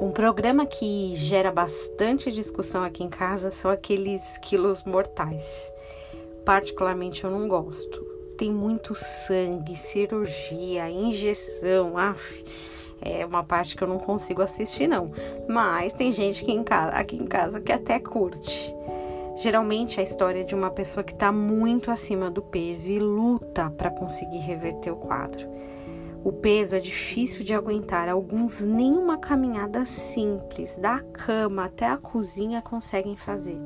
Um programa que gera bastante discussão aqui em casa são aqueles quilos mortais. Particularmente eu não gosto. Tem muito sangue, cirurgia, injeção, af. É uma parte que eu não consigo assistir não. Mas tem gente que em casa, aqui em casa que até curte. Geralmente a história de uma pessoa que está muito acima do peso e luta para conseguir reverter o quadro. O peso é difícil de aguentar, alguns nem uma caminhada simples da cama até a cozinha conseguem fazer.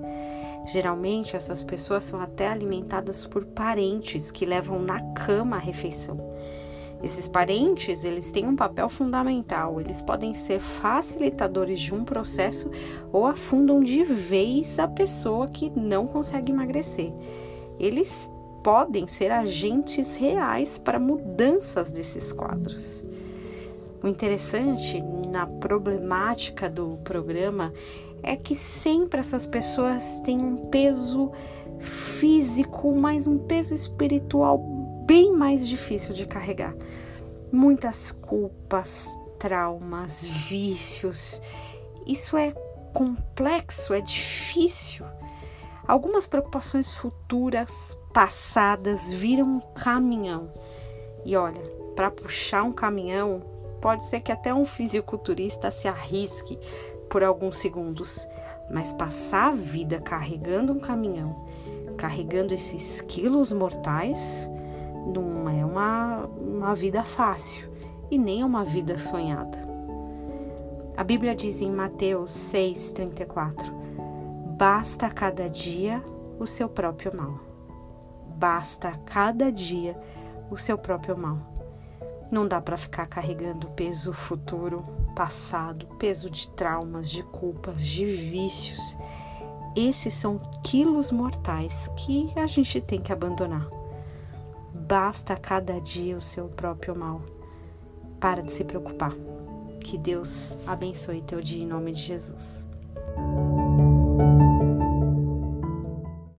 Geralmente essas pessoas são até alimentadas por parentes que levam na cama a refeição. Esses parentes, eles têm um papel fundamental. Eles podem ser facilitadores de um processo ou afundam de vez a pessoa que não consegue emagrecer. Eles podem ser agentes reais para mudanças desses quadros. O interessante na problemática do programa é que sempre essas pessoas têm um peso físico, mas um peso espiritual bem mais difícil de carregar. Muitas culpas, traumas, vícios. Isso é complexo, é difícil. Algumas preocupações futuras, passadas, viram um caminhão. E olha, para puxar um caminhão, pode ser que até um fisiculturista se arrisque por alguns segundos, mas passar a vida carregando um caminhão, carregando esses quilos mortais, não é uma, uma vida fácil e nem é uma vida sonhada. A Bíblia diz em Mateus 6,34: Basta cada dia o seu próprio mal. Basta cada dia o seu próprio mal. Não dá para ficar carregando peso futuro, passado, peso de traumas, de culpas, de vícios. Esses são quilos mortais que a gente tem que abandonar. Basta cada dia o seu próprio mal. Para de se preocupar. Que Deus abençoe teu dia em nome de Jesus.